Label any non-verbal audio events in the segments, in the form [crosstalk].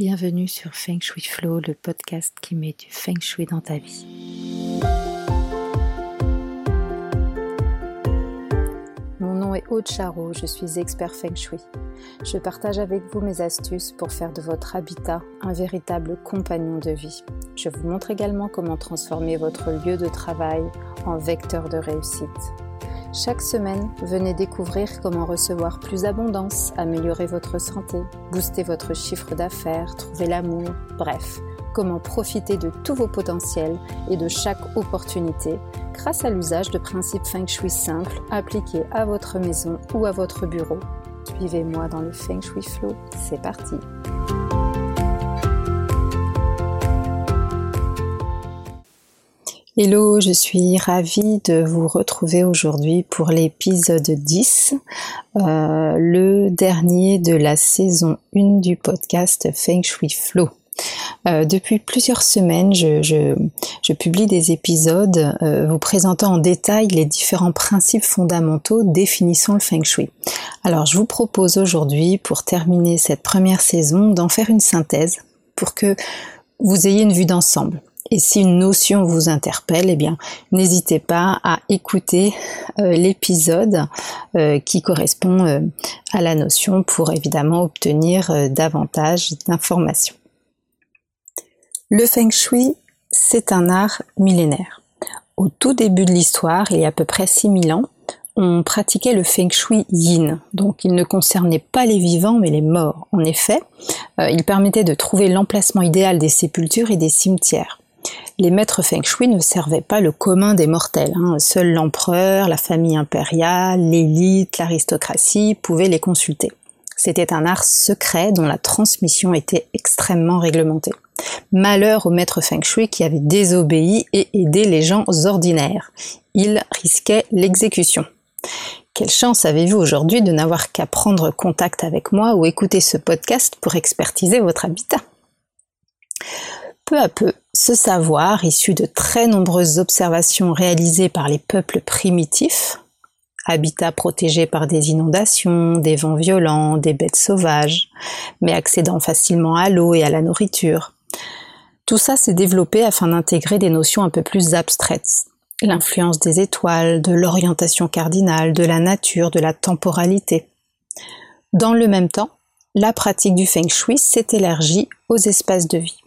Bienvenue sur Feng Shui Flow, le podcast qui met du Feng Shui dans ta vie. Mon nom est Aude Charo, je suis expert Feng Shui. Je partage avec vous mes astuces pour faire de votre habitat un véritable compagnon de vie. Je vous montre également comment transformer votre lieu de travail en vecteur de réussite. Chaque semaine, venez découvrir comment recevoir plus d'abondance, améliorer votre santé, booster votre chiffre d'affaires, trouver l'amour, bref, comment profiter de tous vos potentiels et de chaque opportunité grâce à l'usage de principes feng shui simples appliqués à votre maison ou à votre bureau. Suivez-moi dans le feng shui flow, c'est parti. Hello, je suis ravie de vous retrouver aujourd'hui pour l'épisode 10, euh, le dernier de la saison 1 du podcast Feng Shui Flow. Euh, depuis plusieurs semaines, je, publie des épisodes euh, vous présentant en détail les différents principes fondamentaux définissant le feng shui. Alors, je vous propose aujourd'hui, pour terminer cette première saison, d'en faire une synthèse pour que vous ayez une vue d'ensemble. Et si une notion vous interpelle, eh bien, n'hésitez pas à écouter euh, l'épisode euh, qui correspond euh, à la notion pour évidemment obtenir davantage d'informations. Le feng shui, c'est un art millénaire. Au tout début de l'histoire, il y a à peu près 6000 ans, on pratiquait le feng shui yin. Donc il ne concernait pas les vivants mais les morts. En effet, il permettait de trouver l'emplacement idéal des sépultures et des cimetières les maîtres feng shui ne servaient pas le commun des mortels. Hein. Seul l'empereur, la famille impériale, l'élite, l'aristocratie pouvaient les consulter. C'était un art secret dont la transmission était extrêmement réglementée. Malheur aux maîtres feng shui qui avaient désobéi et aidé les gens ordinaires. Ils risquaient l'exécution. Quelle chance avez-vous aujourd'hui de n'avoir qu'à prendre contact avec moi ou écouter ce podcast pour expertiser votre habitat? Peu à peu, ce savoir, issu de très nombreuses observations réalisées par les peuples primitifs, habitats protégés par des inondations, des vents violents, des bêtes sauvages, mais accédant facilement à l'eau et à la nourriture. Tout ça s'est développé afin d'intégrer des notions un peu plus abstraites. L'influence des étoiles, de l'orientation cardinale, de la nature, de la temporalité. Dans le même temps, la pratique du feng shui s'est élargie aux espaces de vie.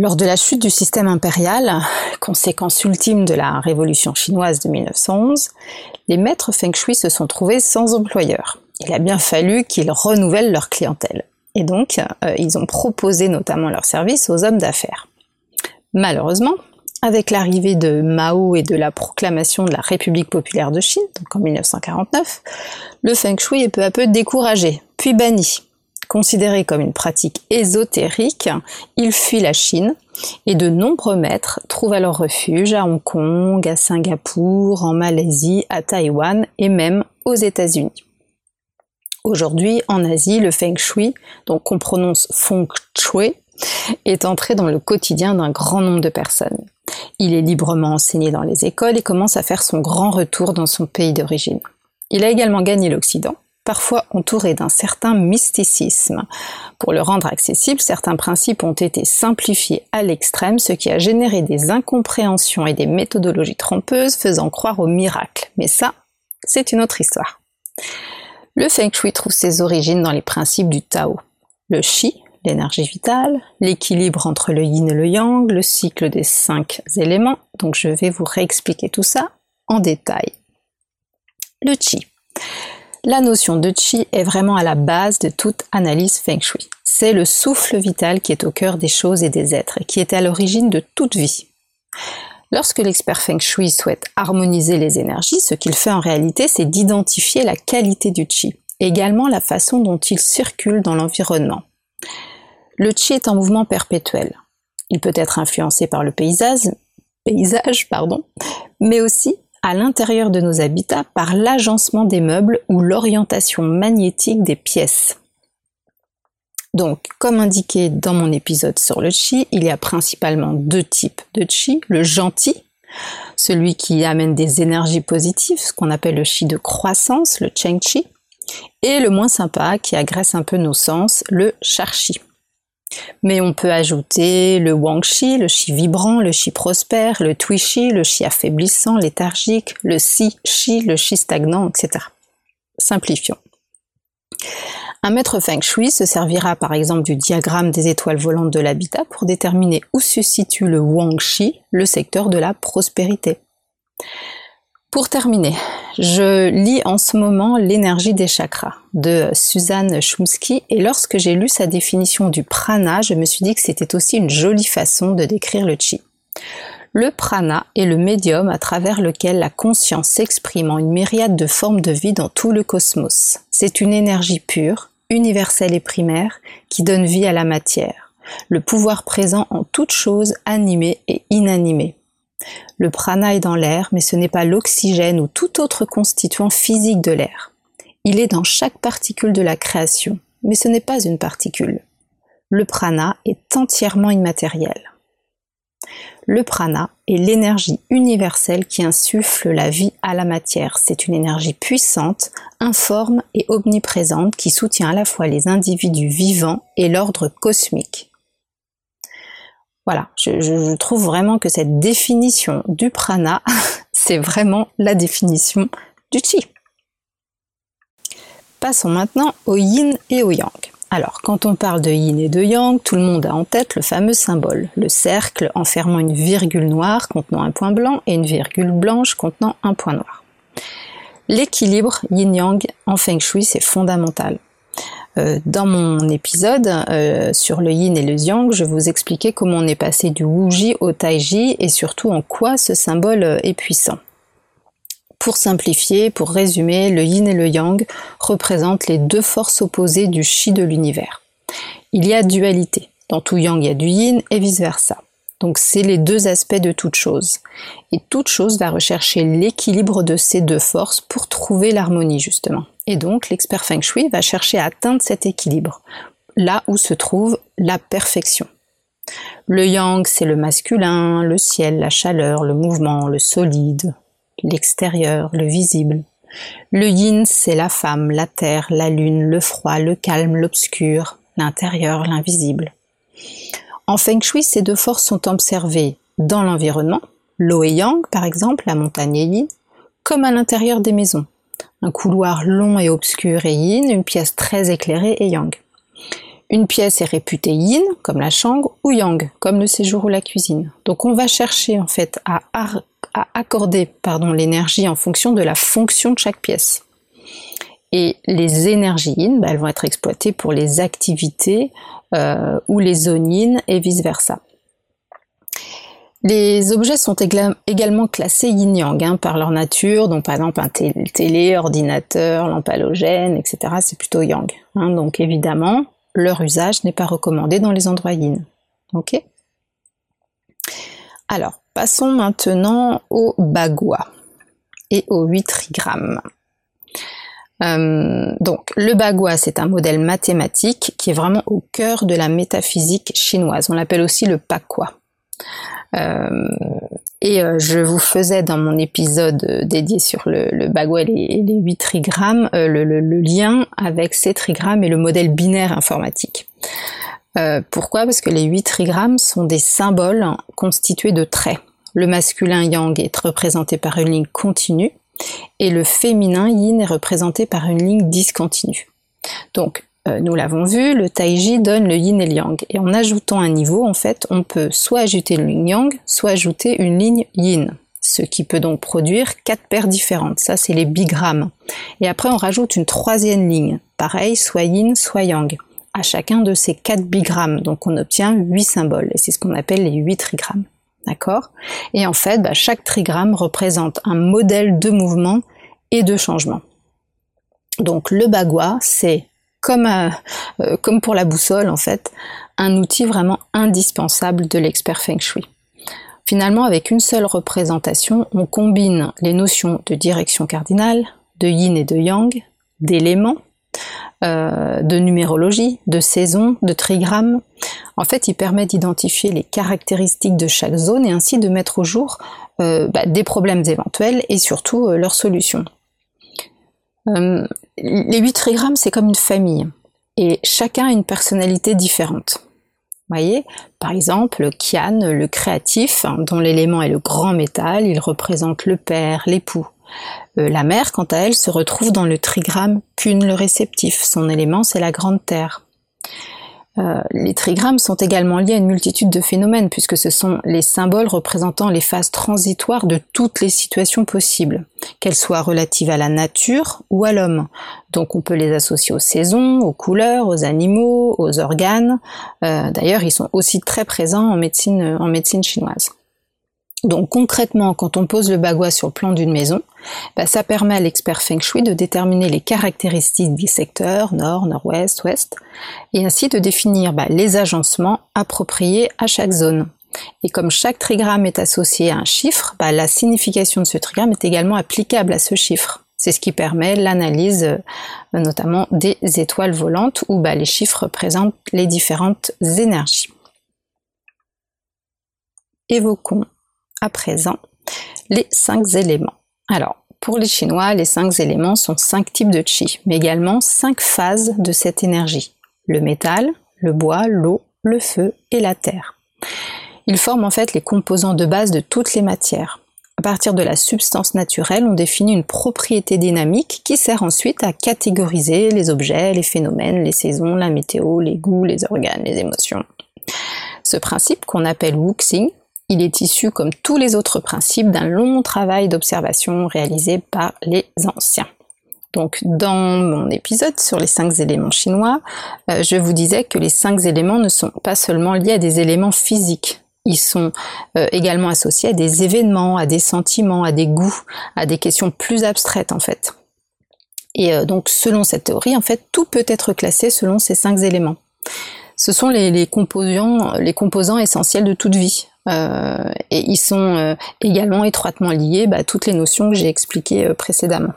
Lors de la chute du système impérial, conséquence ultime de la révolution chinoise de 1911, les maîtres feng shui se sont trouvés sans employeur. Il a bien fallu qu'ils renouvellent leur clientèle. Et donc, euh, ils ont proposé notamment leurs services aux hommes d'affaires. Malheureusement, avec l'arrivée de Mao et de la proclamation de la République populaire de Chine, donc en 1949, le feng shui est peu à peu découragé, puis banni. Considéré comme une pratique ésotérique, il fuit la Chine et de nombreux maîtres trouvent alors refuge à Hong Kong, à Singapour, en Malaisie, à Taïwan et même aux États-Unis. Aujourd'hui, en Asie, le feng shui, donc qu'on prononce feng shui, est entré dans le quotidien d'un grand nombre de personnes. Il est librement enseigné dans les écoles et commence à faire son grand retour dans son pays d'origine. Il a également gagné l'Occident parfois entouré d'un certain mysticisme. Pour le rendre accessible, certains principes ont été simplifiés à l'extrême, ce qui a généré des incompréhensions et des méthodologies trompeuses faisant croire au miracle. Mais ça, c'est une autre histoire. Le Feng Shui trouve ses origines dans les principes du Tao. Le Qi, l'énergie vitale, l'équilibre entre le yin et le yang, le cycle des cinq éléments. Donc je vais vous réexpliquer tout ça en détail. Le Qi. La notion de chi est vraiment à la base de toute analyse feng shui. C'est le souffle vital qui est au cœur des choses et des êtres qui est à l'origine de toute vie. Lorsque l'expert feng shui souhaite harmoniser les énergies, ce qu'il fait en réalité, c'est d'identifier la qualité du chi, également la façon dont il circule dans l'environnement. Le chi est un mouvement perpétuel. Il peut être influencé par le paysage, paysage pardon, mais aussi à l'intérieur de nos habitats par l'agencement des meubles ou l'orientation magnétique des pièces. Donc, comme indiqué dans mon épisode sur le chi, il y a principalement deux types de chi. Le gentil, celui qui amène des énergies positives, ce qu'on appelle le chi de croissance, le cheng chi, et le moins sympa, qui agresse un peu nos sens, le char chi. Mais on peut ajouter le Wang Shi, le Shi vibrant, le Shi prospère, le Tui Shi, le Shi affaiblissant, léthargique, le Si Shi, le Shi stagnant, etc. Simplifions. Un maître feng shui se servira par exemple du diagramme des étoiles volantes de l'habitat pour déterminer où se situe le Wang le secteur de la prospérité. Pour terminer, je lis en ce moment L'énergie des chakras de Suzanne Chomsky et lorsque j'ai lu sa définition du prana, je me suis dit que c'était aussi une jolie façon de décrire le chi. Le prana est le médium à travers lequel la conscience s'exprime en une myriade de formes de vie dans tout le cosmos. C'est une énergie pure, universelle et primaire qui donne vie à la matière, le pouvoir présent en toute chose animée et inanimée. Le prana est dans l'air, mais ce n'est pas l'oxygène ou tout autre constituant physique de l'air. Il est dans chaque particule de la création, mais ce n'est pas une particule. Le prana est entièrement immatériel. Le prana est l'énergie universelle qui insuffle la vie à la matière. C'est une énergie puissante, informe et omniprésente qui soutient à la fois les individus vivants et l'ordre cosmique. Voilà, je, trouve vraiment que cette définition du prana, [laughs] c'est vraiment la définition du chi. Passons maintenant au yin et au yang. Alors, quand on parle de yin et de yang, tout le monde a en tête le fameux symbole, le cercle enfermant une virgule noire contenant un point blanc et une virgule blanche contenant un point noir. L'équilibre yin-yang en feng shui, c'est fondamental. Euh, dans mon épisode euh, sur le yin et le yang, je vous expliquais comment on est passé du wuji au taiji et surtout en quoi ce symbole euh, est puissant. Pour simplifier, pour résumer, le yin et le yang représentent les deux forces opposées du chi de l'univers. Il y a dualité. Dans tout yang, il y a du yin et vice-versa. Donc c'est les deux aspects de toute chose. Et toute chose va rechercher l'équilibre de ces deux forces pour trouver l'harmonie justement. Et donc, l'expert feng shui va chercher à atteindre cet équilibre, là où se trouve la perfection. Le yang, c'est le masculin, le ciel, la chaleur, le mouvement, le solide, l'extérieur, le visible. Le yin, c'est la femme, la terre, la lune, le froid, le calme, l'obscur, l'intérieur, l'invisible. En feng shui, ces deux forces sont observées dans l'environnement, l'eau et yang par exemple, la montagne et yin, comme à l'intérieur des maisons, un couloir long et obscur et yin, une pièce très éclairée et yang. Une pièce est réputée yin, comme la chambre, ou yang, comme le séjour ou la cuisine. Donc on va chercher en fait à, accorder l'énergie en fonction de la fonction de chaque pièce. Et les énergies yin, bah, elles vont être exploitées pour les activités euh, ou les zones yin et vice-versa. Les objets sont également classés yin-yang hein, par leur nature, donc par exemple un télé, ordinateur, lampe halogène, etc. C'est plutôt yang. Hein. donc évidemment, leur usage n'est pas recommandé dans les endroits yin. Ok? Alors, passons maintenant au bagua et au 8 trigrammes. Euh, donc, le bagua, c'est un modèle mathématique qui est vraiment au cœur de la métaphysique chinoise. On l'appelle aussi le pakwa. Euh, et euh, je vous faisais dans mon épisode dédié sur le, le et les, 8 trigrammes euh, le, lien avec ces trigrammes et le modèle binaire informatique. pourquoi? Parce que les 8 trigrammes sont des symboles constitués de traits. Le masculin yang est représenté par une ligne continue et le féminin yin est représenté par une ligne discontinue. Donc euh, nous l'avons vu, le taiji donne le yin et le yang. Et en ajoutant un niveau, en fait, on peut soit ajouter ligne yang, soit ajouter une ligne yin. Ce qui peut donc produire quatre paires différentes. Ça, c'est les bigrammes. Et après, on rajoute une troisième ligne. Pareil, soit yin, soit yang. À chacun de ces quatre bigrammes. Donc, on obtient huit symboles. Et c'est ce qu'on appelle les huit trigrammes. D'accord? Et en fait, bah, chaque trigramme représente un modèle de mouvement et de changement. Donc, le bagua, c'est comme, euh, euh, comme pour la boussole en fait, un outil vraiment indispensable de l'expert feng shui. Finalement, avec une seule représentation, on combine les notions de direction cardinale, de yin et de yang, d'éléments, euh, de numérologie, de saison, de trigramme. En fait, il permet d'identifier les caractéristiques de chaque zone et ainsi de mettre au jour bah, des problèmes éventuels et surtout leurs solutions. Euh, les huit trigrammes, c'est comme une famille. Et chacun a une personnalité différente. Voyez, par exemple, Kian, le créatif, dont l'élément est le grand métal, il représente le père, l'époux. Euh, la mère, quant à elle, se retrouve dans le trigramme Kun, le réceptif. Son élément, c'est la grande terre. Euh, les trigrammes sont également liés à une multitude de phénomènes puisque ce sont les symboles représentant les phases transitoires de toutes les situations possibles, qu'elles soient relatives à la nature ou à l'homme. Donc on peut les associer aux saisons, aux couleurs, aux animaux, aux organes. Euh, d'ailleurs, ils sont aussi très présents en médecine, en médecine chinoise. Donc concrètement, quand on pose le bagua sur le plan d'une maison, bah, ça permet à l'expert Feng Shui de déterminer les caractéristiques des secteurs, nord, nord-ouest, ouest, et ainsi de définir bah, les agencements appropriés à chaque zone. Et comme chaque trigramme est associé à un chiffre, bah, la signification de ce trigramme est également applicable à ce chiffre. C'est ce qui permet l'analyse euh, notamment des étoiles volantes où les chiffres représentent les différentes énergies. Évoquons à présent les cinq éléments. Alors, pour les Chinois, les cinq éléments sont cinq types de chi, mais également cinq phases de cette énergie. Le métal, le bois, l'eau, le feu et la terre. Ils forment en fait les composants de base de toutes les matières. À partir de la substance naturelle, on définit une propriété dynamique qui sert ensuite à catégoriser les objets, les phénomènes, les saisons, la météo, les goûts, les organes, les émotions. Ce principe, qu'on appelle wuxing, il est issu, comme tous les autres principes, d'un long travail d'observation réalisé par les anciens. Donc, dans mon épisode sur les cinq éléments chinois, euh, je vous disais que les cinq éléments ne sont pas seulement liés à des éléments physiques. Ils sont euh, également associés à des événements, à des sentiments, à des goûts, à des questions plus abstraites en fait. Et euh, donc, selon cette théorie, en fait, tout peut être classé selon ces cinq éléments. Ce sont les composants, les composants essentiels de toute vie. Euh, et ils sont euh, également étroitement liés bah, à toutes les notions que j'ai expliquées euh, précédemment.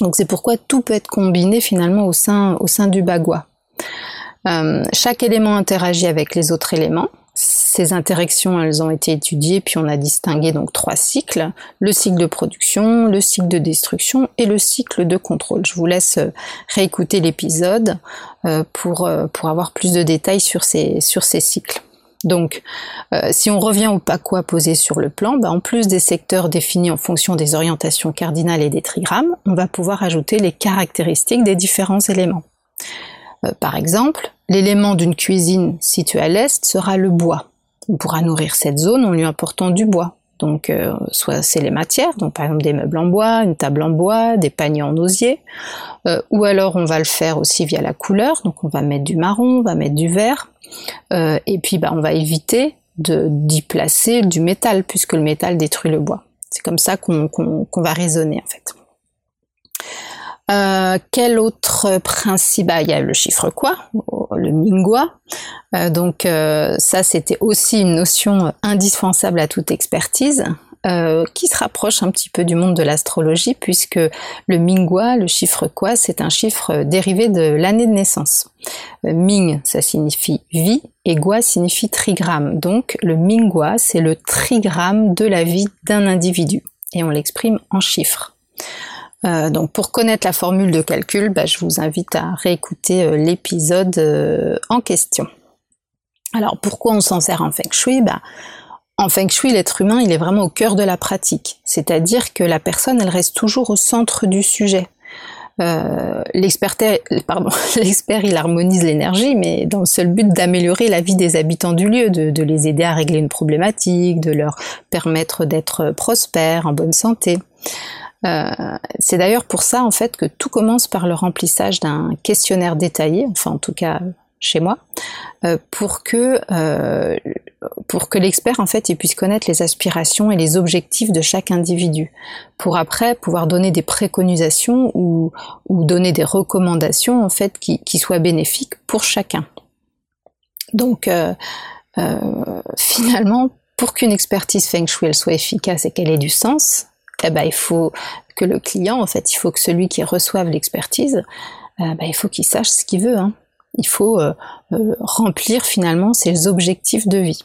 Donc c'est pourquoi tout peut être combiné finalement au sein, du bagua. chaque élément interagit avec les autres éléments. Ces interactions, elles ont été étudiées, puis on a distingué donc trois cycles le cycle de production, le cycle de destruction et le cycle de contrôle. Je vous laisse réécouter l'épisode pour, avoir plus de détails sur ces cycles. Donc, euh, si on revient au quoi posé sur le plan, bah, en plus des secteurs définis en fonction des orientations cardinales et des trigrammes, on va pouvoir ajouter les caractéristiques des différents éléments. Euh, par exemple, l'élément d'une cuisine située à l'est sera le bois. On pourra nourrir cette zone en lui apportant du bois. Donc, euh, soit c'est les matières, donc par exemple des meubles en bois, une table en bois, des paniers en osier, ou alors on va le faire aussi via la couleur, donc on va mettre du marron, on va mettre du vert, euh, et puis bah, on va éviter d'y placer du métal, puisque le métal détruit le bois. C'est comme ça qu'on va raisonner en fait. Euh, quel autre principe? Bah, Il y a le chiffre quoi, le mingua. Euh, donc ça, c'était aussi une notion indispensable à toute expertise. Euh, qui se rapproche un petit peu du monde de l'astrologie, puisque le Mingwa, le chiffre quoi, c'est un chiffre dérivé de l'année de naissance. Euh, Ming, ça signifie vie, et Gua signifie trigramme. Donc le Mingwa, c'est le trigramme de la vie d'un individu, et on l'exprime en chiffres. Euh, donc pour connaître la formule de calcul, bah, je vous invite à réécouter l'épisode en question. Alors pourquoi on s'en sert en Feng Shui? Bah, en Feng Shui, l'être humain, il est vraiment au cœur de la pratique. C'est-à-dire que la personne, elle reste toujours au centre du sujet. Euh, [laughs] l'expert, il harmonise l'énergie, mais dans le seul but d'améliorer la vie des habitants du lieu, de, les aider à régler une problématique, de leur permettre d'être prospères, en bonne santé. Euh, c'est d'ailleurs pour ça en fait que tout commence par le remplissage d'un questionnaire détaillé, enfin en tout cas chez moi, euh, pour que euh, pour que l'expert en fait il puisse connaître les aspirations et les objectifs de chaque individu, pour après pouvoir donner des préconisations ou, donner des recommandations en fait qui, qui soient bénéfiques pour chacun. Donc finalement, pour qu'une expertise Feng Shui elle soit efficace et qu'elle ait du sens, eh ben, il faut que le client, en fait, il faut que celui qui reçoive l'expertise, ben, il faut qu'il sache ce qu'il veut. Hein. Il faut euh, euh, remplir finalement ses objectifs de vie.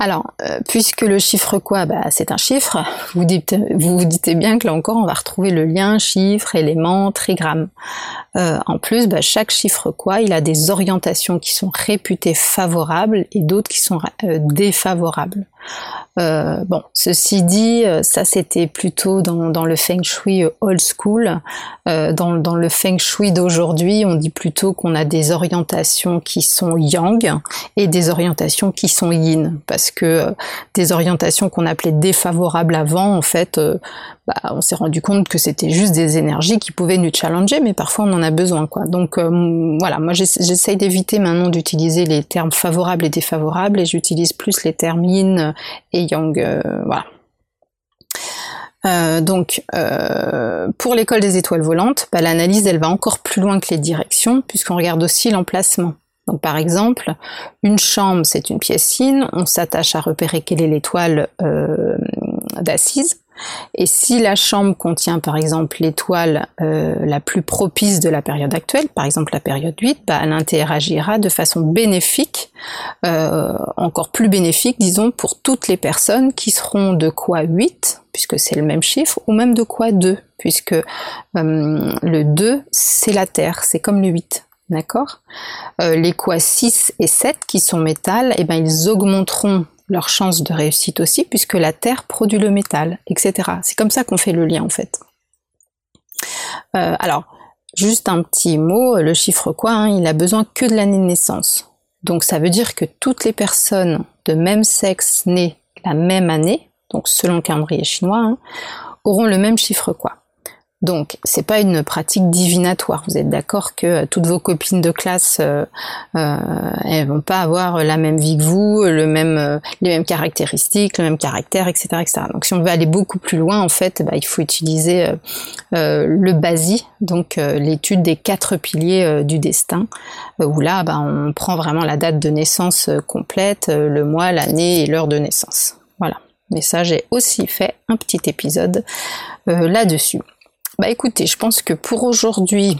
Alors, euh, puisque le chiffre quoi bah, C'est un chiffre, vous, dites, dites bien que là encore, on va retrouver le lien chiffre, élément, trigramme. Euh, en plus, bah, chaque chiffre quoi, il a des orientations qui sont réputées favorables et d'autres qui sont euh, défavorables. Euh, bon, ceci dit, euh, ça c'était plutôt dans, le feng shui euh, old school. Dans, le feng shui d'aujourd'hui, on dit plutôt qu'on a des orientations qui sont yang et des orientations qui sont yin, parce que des orientations qu'on appelait défavorables avant, en fait, bah, on s'est rendu compte que c'était juste des énergies qui pouvaient nous challenger, mais parfois on en a besoin. Donc voilà, moi j'essaye d'éviter maintenant d'utiliser les termes favorables et défavorables, et j'utilise plus les termes yin et yang. Euh, voilà. Euh, donc, euh, pour l'école des étoiles volantes, bah, l'analyse elle va encore plus loin que les directions, puisqu'on regarde aussi l'emplacement. Donc, par exemple, une chambre c'est une pièce yin, on s'attache à repérer quelle est l'étoile euh, d'assise. Et si la chambre contient par exemple l'étoile euh, la plus propice de la période actuelle, par exemple la période 8, bah, elle interagira de façon bénéfique, euh, encore plus bénéfique disons, pour toutes les personnes qui seront de quoi 8, puisque c'est le même chiffre, ou même de quoi 2, puisque euh, le 2 c'est la Terre, c'est comme le 8. D'accord? Les quoi 6 et 7 qui sont métal, eh ben, ils augmenteront leur chance de réussite aussi, puisque la Terre produit le métal, etc. C'est comme ça qu'on fait le lien en fait. Euh, alors, juste un petit mot, le chiffre quoi, hein, il a besoin que de l'année de naissance. Donc ça veut dire que toutes les personnes de même sexe nées la même année, donc selon le calendrier chinois, hein, auront le même chiffre quoi. Donc, c'est pas une pratique divinatoire. Vous êtes d'accord que euh, toutes vos copines de classe, euh, euh, elles vont pas avoir la même vie que vous, euh, les mêmes caractéristiques, le même caractère, etc., etc. Donc, si on veut aller beaucoup plus loin, en fait, bah, il faut utiliser le BASI, donc l'étude des quatre piliers du destin, où là, bah, on prend vraiment la date de naissance complète, le mois, l'année et l'heure de naissance. Voilà. Mais ça, j'ai aussi fait un petit épisode là-dessus. Bah écoutez, je pense que pour aujourd'hui,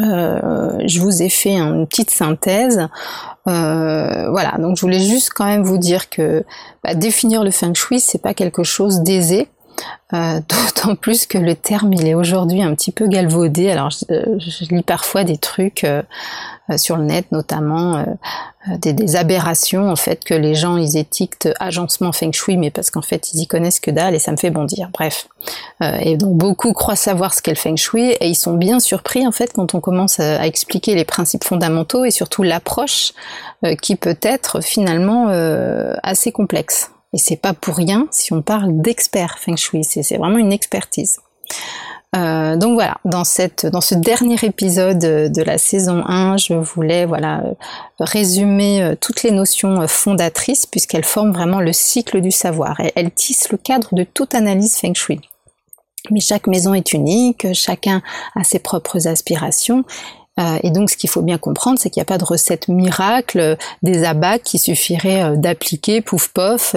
euh, je vous ai fait une petite synthèse. Euh, voilà, donc je voulais juste quand même vous dire que bah, définir le feng shui, c'est pas quelque chose d'aisé. Euh, [laughs] d'autant plus que le terme il est aujourd'hui un petit peu galvaudé. Alors je, je lis parfois des trucs euh, sur le net, notamment des, des, aberrations en fait que les gens ils étiquetent agencement feng shui, mais parce qu'en fait ils y connaissent que dalle et ça me fait bondir. Bref, et donc beaucoup croient savoir ce qu'est le feng shui et ils sont bien surpris en fait quand on commence à, à expliquer les principes fondamentaux et surtout l'approche qui peut être finalement assez complexe. Et c'est pas pour rien si on parle d'expert feng shui, c'est vraiment une expertise. Euh, donc voilà, dans, cette, dans ce dernier épisode de la saison 1, je voulais voilà, résumer euh, toutes les notions euh, fondatrices puisqu'elles forment vraiment le cycle du savoir. Et elles tissent le cadre de toute analyse feng shui. Mais chaque maison est unique, chacun a ses propres aspirations euh, et donc, ce qu'il faut bien comprendre, c'est qu'il n'y a pas de recette miracle euh, des abats qui suffirait euh, d'appliquer, pouf pof,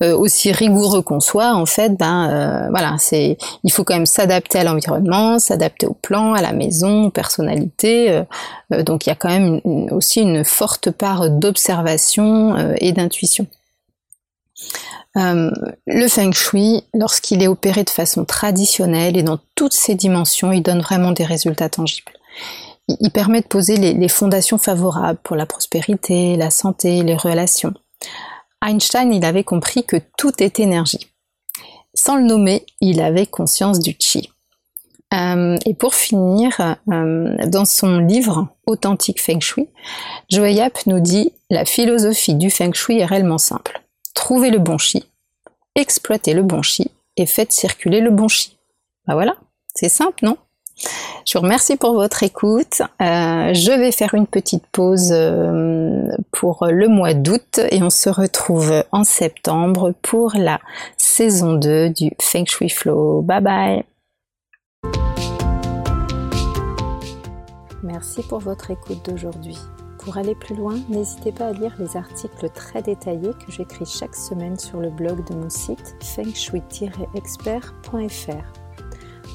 aussi rigoureux qu'on soit. En fait, ben voilà, c'est, il faut quand même s'adapter à l'environnement, s'adapter au plan, à la maison, aux personnalités. donc, il y a quand même aussi une forte part d'observation et d'intuition. le feng shui, lorsqu'il est opéré de façon traditionnelle et dans toutes ses dimensions, il donne vraiment des résultats tangibles il permet de poser les, fondations favorables pour la prospérité, la santé, les relations. Einstein, il avait compris que tout est énergie. Sans le nommer, il avait conscience du chi. Euh, et pour finir, euh, dans son livre Authentique Feng Shui, Joe Yap nous dit la philosophie du Feng Shui est réellement simple. Trouvez le bon chi, exploitez le bon chi et faites circuler le bon chi. Ben voilà, c'est simple, non? Je vous remercie pour votre écoute. Euh, je vais faire une petite pause euh, pour le mois d'août et on se retrouve en septembre pour la saison 2 du Feng Shui Flow. Bye bye Merci pour votre écoute d'aujourd'hui. Pour aller plus loin, n'hésitez pas à lire les articles très détaillés que j'écris chaque semaine sur le blog de mon site fengshui-expert.fr.